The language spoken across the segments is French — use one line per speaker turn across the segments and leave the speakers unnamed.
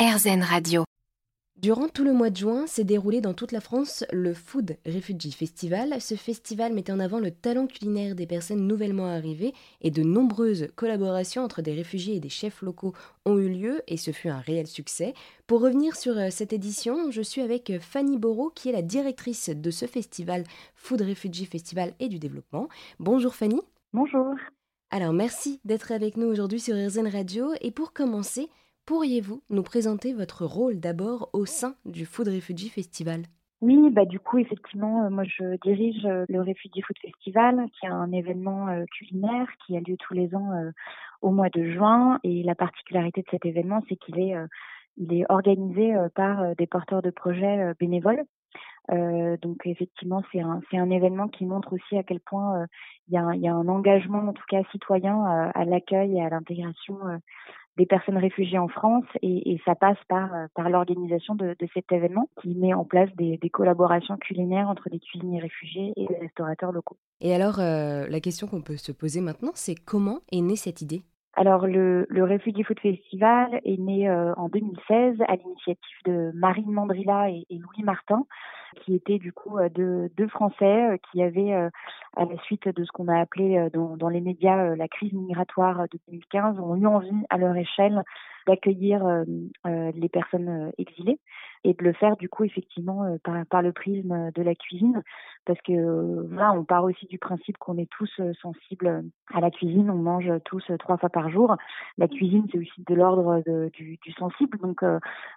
RZN Radio.
Durant tout le mois de juin s'est déroulé dans toute la France le Food Refugee Festival. Ce festival mettait en avant le talent culinaire des personnes nouvellement arrivées et de nombreuses collaborations entre des réfugiés et des chefs locaux ont eu lieu et ce fut un réel succès. Pour revenir sur euh, cette édition, je suis avec Fanny Borot qui est la directrice de ce festival Food Refugee Festival et du développement. Bonjour Fanny.
Bonjour.
Alors merci d'être avec nous aujourd'hui sur RZN Radio et pour commencer, Pourriez-vous nous présenter votre rôle d'abord au sein du Food Refugee Festival?
Oui, bah du coup effectivement, euh, moi je dirige euh, le Refugee Food Festival, qui est un événement euh, culinaire qui a lieu tous les ans au mois de juin. Et la particularité de cet événement, c'est qu'il est, organisé par des porteurs de projets bénévoles. donc effectivement, c'est un, c'est un événement qui montre aussi à quel point il y a un engagement, en tout cas citoyen, à l'accueil et à l'intégration des personnes réfugiées en France et, et ça passe par, euh, par l'organisation de, de, cet événement qui met en place des, des, collaborations culinaires entre des cuisiniers réfugiés et des restaurateurs locaux.
Et alors, euh, la question qu'on peut se poser maintenant, c'est comment est née cette idée?
Alors le, le Refugee Food Festival est né euh, en 2016 à l'initiative de Marine Mandrilla et, et, Louis Martin, qui étaient du coup deux, deux Français qui avaient, à la suite de ce qu'on a appelé dans, les médias la crise migratoire de 2015, ont eu envie à leur échelle d'accueillir les personnes exilées et de le faire du coup effectivement par, le prisme de la cuisine. Parce que là on part aussi du principe qu'on est tous sensibles à la cuisine on mange tous trois fois par jour. La cuisine c'est aussi de l'ordre du, du, sensible. Donc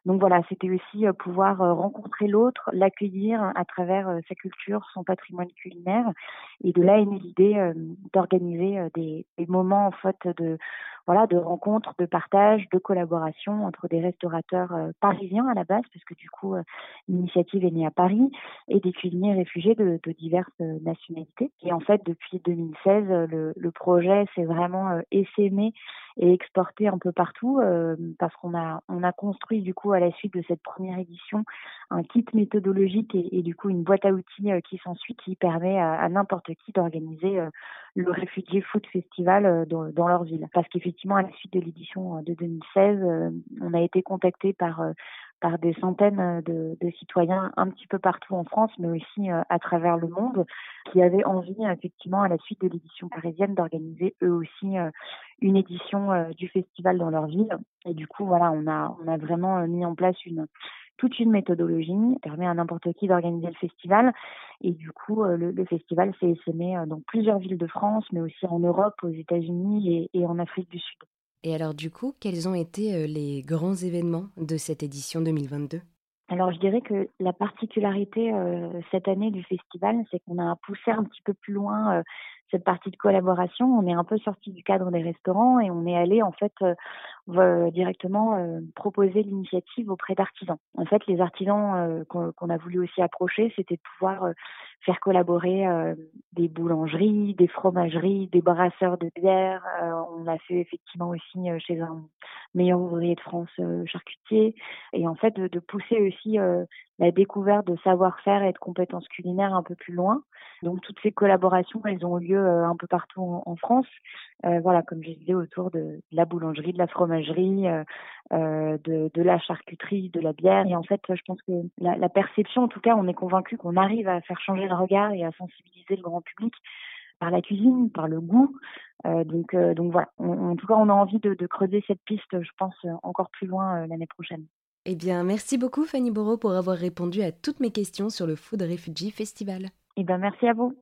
donc voilà c'était aussi pouvoir rencontrer l'autre l'accueillir à travers sa culture son patrimoine culinaire. Et de là est née l'idée d'organiser des, des moments en fait de voilà, de rencontres, de partage, de collaboration entre des restaurateurs euh, parisiens à la base, parce que du coup, euh, l'initiative est née à Paris, et des cuisiniers réfugiés de, diverses euh, nationalités. Et en fait, depuis 2016, le, le projet s'est vraiment essaimé et exporté un peu partout, parce qu'on a, on a construit du coup à la suite de cette première édition un kit méthodologique et, du coup une boîte à outils qui s'ensuit, qui permet à, n'importe qui d'organiser le Refugee Food Festival dans, dans leur ville. Parce effectivement, à la suite de l'édition euh, de 2016, euh, on a été contacté par euh, par des centaines de, de, citoyens un petit peu partout en France, mais aussi à travers le monde, qui avaient envie, effectivement, à la suite de l'édition parisienne, d'organiser eux aussi une édition du festival dans leur ville. Et du coup, voilà, on a, on a vraiment mis en place une, toute une méthodologie qui permet à n'importe qui d'organiser le festival. Et du coup, euh, le, festival s'est essaimé euh, dans plusieurs villes de France, mais aussi en Europe, aux États-Unis et en Afrique du Sud.
Et alors du coup, quels ont été euh, les grands événements de cette édition 2022
alors je dirais que la particularité euh, cette année du festival, c'est qu'on a poussé un petit peu plus loin euh, cette partie de collaboration. On est un peu sorti du cadre des restaurants et on est allé en fait directement proposer l'initiative auprès d'artisans. En fait, les artisans qu'on a voulu aussi approcher, c'était de pouvoir faire collaborer des boulangeries, des fromageries, des brasseurs de bière. on l'a fait effectivement aussi chez un meilleur ouvrier de France charcutier et en fait de pousser aussi la découverte de savoir-faire et de compétences culinaires un peu plus loin. Donc toutes ces collaborations, elles ont eu lieu euh, un peu partout en, France. Euh, voilà, comme je disais, autour de, la boulangerie, de la fromagerie, euh, euh, de, de, la charcuterie, de la bière. Et en fait, je pense que la, la perception, en tout cas, on est convaincu qu'on arrive à faire changer le regard et à sensibiliser le grand public par la cuisine, par le goût. Euh, donc, euh, donc voilà. En tout cas, on a envie de, de creuser cette piste, je pense, encore plus loin l'année prochaine.
Eh bien, merci beaucoup Fanny Borot pour avoir répondu à toutes mes questions sur le Food Refugee Festival.
Eh bien, merci à vous.